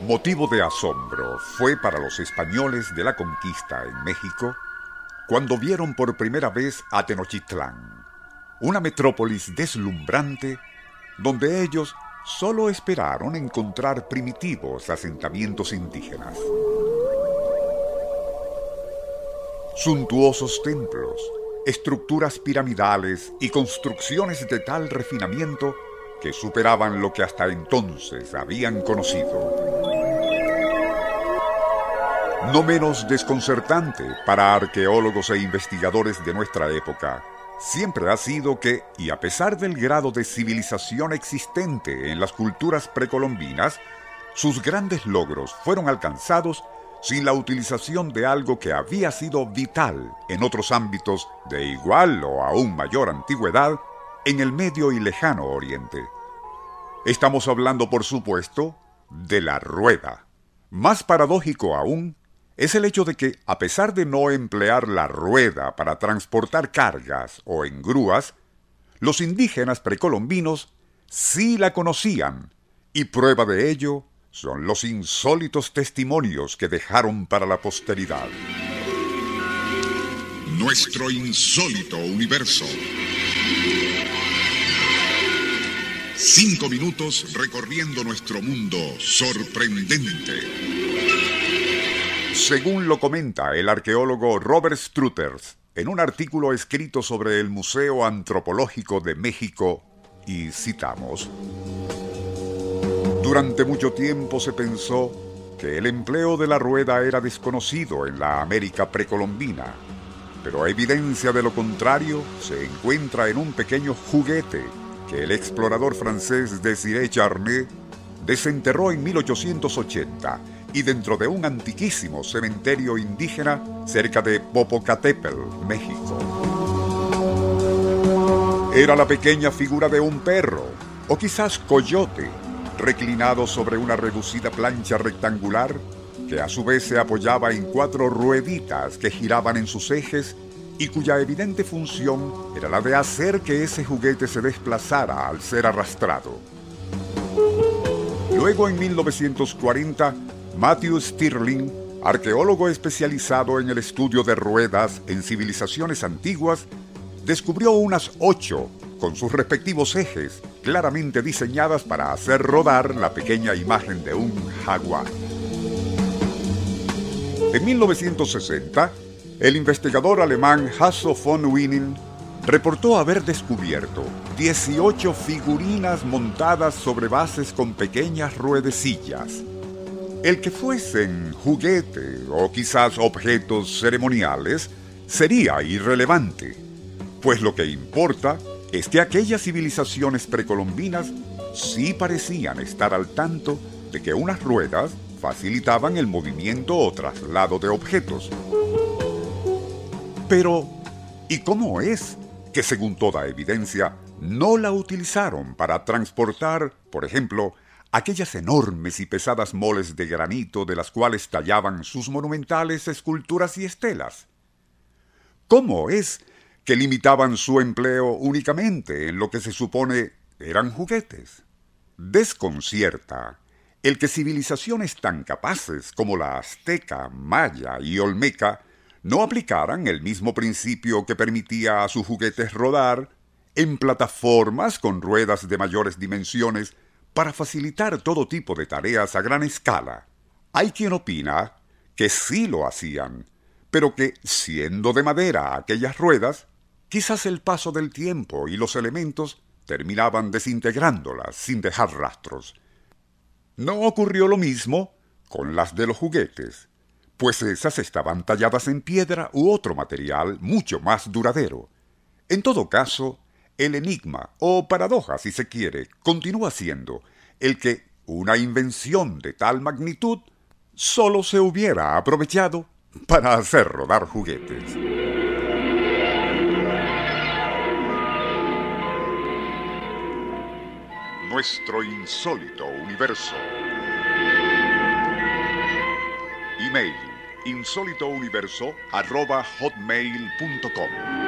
Motivo de asombro fue para los españoles de la conquista en México cuando vieron por primera vez a Tenochtitlán, una metrópolis deslumbrante donde ellos solo esperaron encontrar primitivos asentamientos indígenas. Suntuosos templos, estructuras piramidales y construcciones de tal refinamiento que superaban lo que hasta entonces habían conocido. No menos desconcertante para arqueólogos e investigadores de nuestra época, siempre ha sido que, y a pesar del grado de civilización existente en las culturas precolombinas, sus grandes logros fueron alcanzados sin la utilización de algo que había sido vital en otros ámbitos de igual o aún mayor antigüedad en el medio y lejano oriente. Estamos hablando, por supuesto, de la rueda. Más paradójico aún es el hecho de que, a pesar de no emplear la rueda para transportar cargas o en grúas, los indígenas precolombinos sí la conocían, y prueba de ello son los insólitos testimonios que dejaron para la posteridad. Nuestro insólito universo. Cinco minutos recorriendo nuestro mundo sorprendente. Según lo comenta el arqueólogo Robert Struthers en un artículo escrito sobre el Museo Antropológico de México, y citamos, Durante mucho tiempo se pensó que el empleo de la rueda era desconocido en la América precolombina, pero evidencia de lo contrario se encuentra en un pequeño juguete que el explorador francés Desiré Charnay desenterró en 1880 y dentro de un antiquísimo cementerio indígena cerca de Popocatépetl, México. Era la pequeña figura de un perro, o quizás coyote, reclinado sobre una reducida plancha rectangular que a su vez se apoyaba en cuatro rueditas que giraban en sus ejes y cuya evidente función era la de hacer que ese juguete se desplazara al ser arrastrado. Luego en 1940 Matthew Stirling, arqueólogo especializado en el estudio de ruedas en civilizaciones antiguas, descubrió unas ocho con sus respectivos ejes, claramente diseñadas para hacer rodar la pequeña imagen de un jaguar. En 1960, el investigador alemán Hasso von Wienen reportó haber descubierto 18 figurinas montadas sobre bases con pequeñas ruedecillas el que fuesen juguete o quizás objetos ceremoniales sería irrelevante, pues lo que importa es que aquellas civilizaciones precolombinas sí parecían estar al tanto de que unas ruedas facilitaban el movimiento o traslado de objetos. Pero, ¿y cómo es que según toda evidencia no la utilizaron para transportar, por ejemplo, aquellas enormes y pesadas moles de granito de las cuales tallaban sus monumentales esculturas y estelas. ¿Cómo es que limitaban su empleo únicamente en lo que se supone eran juguetes? Desconcierta el que civilizaciones tan capaces como la azteca, maya y olmeca no aplicaran el mismo principio que permitía a sus juguetes rodar en plataformas con ruedas de mayores dimensiones para facilitar todo tipo de tareas a gran escala. Hay quien opina que sí lo hacían, pero que, siendo de madera aquellas ruedas, quizás el paso del tiempo y los elementos terminaban desintegrándolas sin dejar rastros. No ocurrió lo mismo con las de los juguetes, pues esas estaban talladas en piedra u otro material mucho más duradero. En todo caso, el enigma, o paradoja si se quiere, continúa siendo el que una invención de tal magnitud solo se hubiera aprovechado para hacer rodar juguetes. Nuestro insólito universo. Email insólitouniverso.hotmail.com